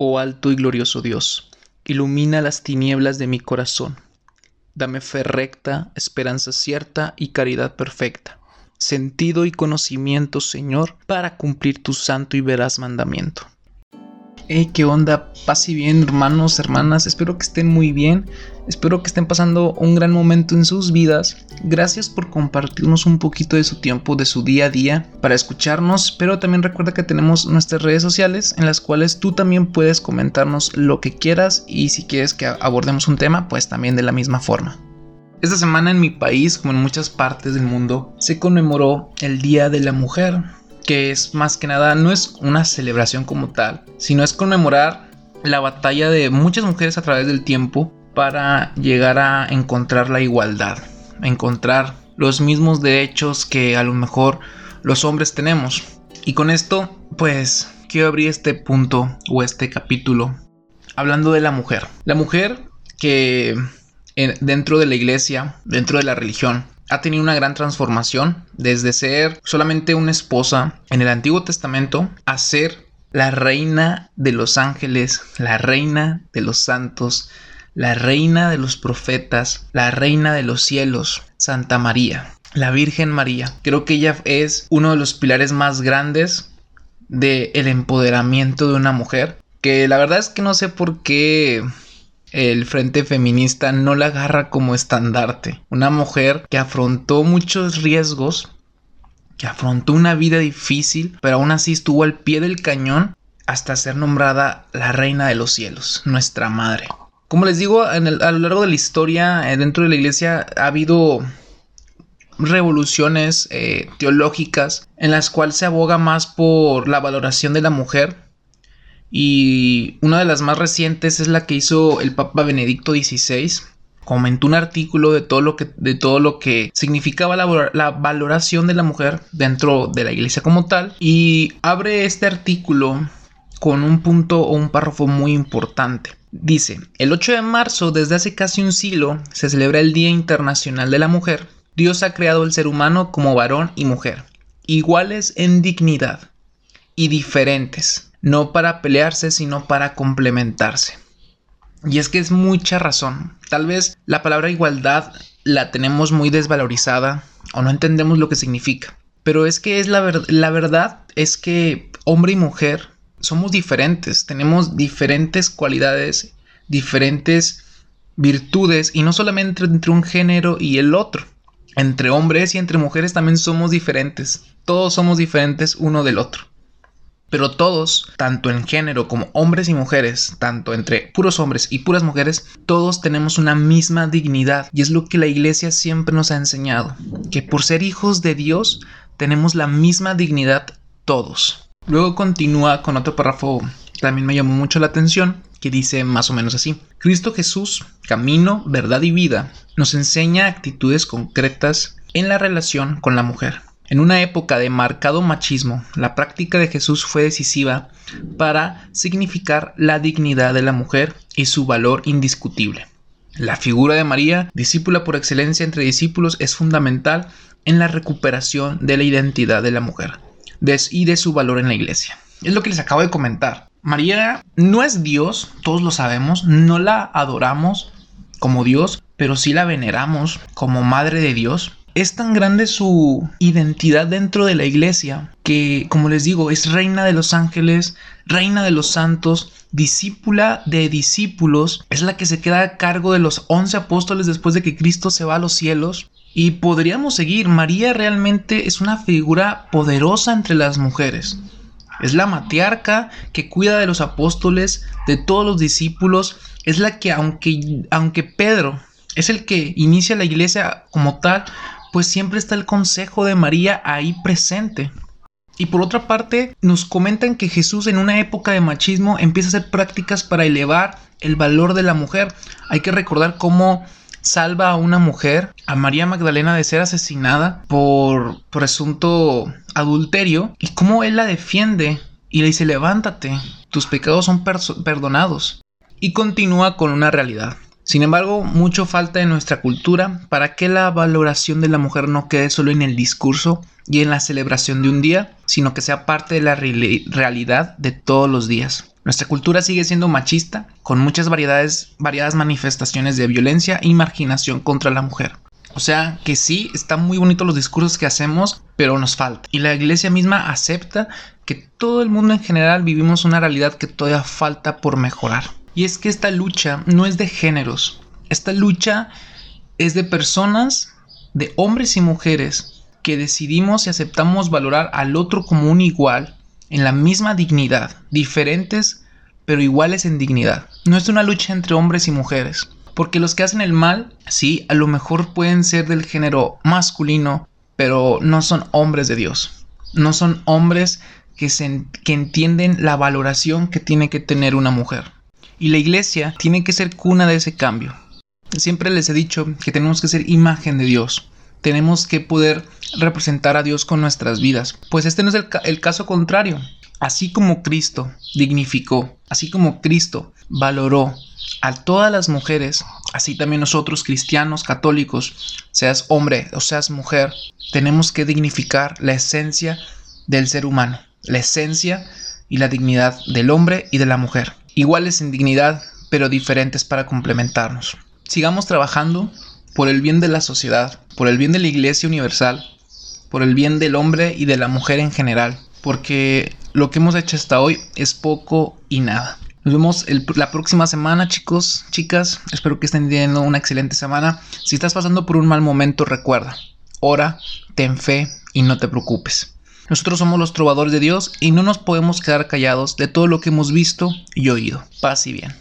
Oh alto y glorioso Dios, ilumina las tinieblas de mi corazón. Dame fe recta, esperanza cierta y caridad perfecta, sentido y conocimiento, Señor, para cumplir tu santo y veraz mandamiento. Hey, qué onda, paz y bien, hermanos, hermanas. Espero que estén muy bien. Espero que estén pasando un gran momento en sus vidas. Gracias por compartirnos un poquito de su tiempo, de su día a día, para escucharnos. Pero también recuerda que tenemos nuestras redes sociales en las cuales tú también puedes comentarnos lo que quieras y si quieres que abordemos un tema, pues también de la misma forma. Esta semana en mi país, como en muchas partes del mundo, se conmemoró el Día de la Mujer que es más que nada, no es una celebración como tal, sino es conmemorar la batalla de muchas mujeres a través del tiempo para llegar a encontrar la igualdad, encontrar los mismos derechos que a lo mejor los hombres tenemos. Y con esto, pues quiero abrir este punto o este capítulo hablando de la mujer. La mujer que dentro de la iglesia, dentro de la religión, ha tenido una gran transformación desde ser solamente una esposa en el Antiguo Testamento a ser la reina de los ángeles, la reina de los santos, la reina de los profetas, la reina de los cielos, Santa María, la Virgen María. Creo que ella es uno de los pilares más grandes del el empoderamiento de una mujer, que la verdad es que no sé por qué el Frente Feminista no la agarra como estandarte. Una mujer que afrontó muchos riesgos, que afrontó una vida difícil, pero aún así estuvo al pie del cañón hasta ser nombrada la Reina de los Cielos, nuestra Madre. Como les digo, a lo largo de la historia, eh, dentro de la iglesia ha habido revoluciones eh, teológicas en las cuales se aboga más por la valoración de la mujer y una de las más recientes es la que hizo el Papa Benedicto XVI. Comentó un artículo de todo lo que, de todo lo que significaba la, la valoración de la mujer dentro de la iglesia como tal. Y abre este artículo con un punto o un párrafo muy importante. Dice, el 8 de marzo, desde hace casi un siglo, se celebra el Día Internacional de la Mujer. Dios ha creado el ser humano como varón y mujer, iguales en dignidad y diferentes no para pelearse, sino para complementarse. Y es que es mucha razón. Tal vez la palabra igualdad la tenemos muy desvalorizada o no entendemos lo que significa. Pero es que es la, la verdad es que hombre y mujer somos diferentes, tenemos diferentes cualidades, diferentes virtudes y no solamente entre un género y el otro. Entre hombres y entre mujeres también somos diferentes. Todos somos diferentes uno del otro. Pero todos, tanto en género como hombres y mujeres, tanto entre puros hombres y puras mujeres, todos tenemos una misma dignidad. Y es lo que la iglesia siempre nos ha enseñado, que por ser hijos de Dios tenemos la misma dignidad todos. Luego continúa con otro párrafo también me llamó mucho la atención, que dice más o menos así. Cristo Jesús, camino, verdad y vida, nos enseña actitudes concretas en la relación con la mujer. En una época de marcado machismo, la práctica de Jesús fue decisiva para significar la dignidad de la mujer y su valor indiscutible. La figura de María, discípula por excelencia entre discípulos, es fundamental en la recuperación de la identidad de la mujer y de su valor en la iglesia. Es lo que les acabo de comentar. María no es Dios, todos lo sabemos, no la adoramos como Dios, pero sí la veneramos como Madre de Dios es tan grande su identidad dentro de la iglesia que, como les digo, es reina de los ángeles, reina de los santos, discípula de discípulos, es la que se queda a cargo de los once apóstoles después de que Cristo se va a los cielos. Y podríamos seguir, María realmente es una figura poderosa entre las mujeres. Es la matriarca que cuida de los apóstoles, de todos los discípulos. Es la que, aunque, aunque Pedro es el que inicia la iglesia como tal, pues siempre está el consejo de María ahí presente. Y por otra parte, nos comentan que Jesús en una época de machismo empieza a hacer prácticas para elevar el valor de la mujer. Hay que recordar cómo salva a una mujer, a María Magdalena, de ser asesinada por presunto adulterio y cómo él la defiende y le dice, levántate, tus pecados son perdonados. Y continúa con una realidad. Sin embargo, mucho falta en nuestra cultura para que la valoración de la mujer no quede solo en el discurso y en la celebración de un día, sino que sea parte de la realidad de todos los días. Nuestra cultura sigue siendo machista, con muchas variedades, variadas manifestaciones de violencia y marginación contra la mujer. O sea que sí, están muy bonitos los discursos que hacemos, pero nos falta. Y la iglesia misma acepta que todo el mundo en general vivimos una realidad que todavía falta por mejorar. Y es que esta lucha no es de géneros, esta lucha es de personas, de hombres y mujeres, que decidimos y aceptamos valorar al otro como un igual, en la misma dignidad, diferentes pero iguales en dignidad. No es una lucha entre hombres y mujeres, porque los que hacen el mal, sí, a lo mejor pueden ser del género masculino, pero no son hombres de Dios. No son hombres que, se, que entienden la valoración que tiene que tener una mujer. Y la iglesia tiene que ser cuna de ese cambio. Siempre les he dicho que tenemos que ser imagen de Dios. Tenemos que poder representar a Dios con nuestras vidas. Pues este no es el, el caso contrario. Así como Cristo dignificó, así como Cristo valoró a todas las mujeres, así también nosotros cristianos católicos, seas hombre o seas mujer, tenemos que dignificar la esencia del ser humano, la esencia y la dignidad del hombre y de la mujer, iguales en dignidad, pero diferentes para complementarnos. Sigamos trabajando por el bien de la sociedad, por el bien de la Iglesia Universal, por el bien del hombre y de la mujer en general, porque lo que hemos hecho hasta hoy es poco y nada. Nos vemos la próxima semana, chicos, chicas. Espero que estén teniendo una excelente semana. Si estás pasando por un mal momento, recuerda, ora, ten fe y no te preocupes. Nosotros somos los trovadores de Dios y no nos podemos quedar callados de todo lo que hemos visto y oído. Paz y bien.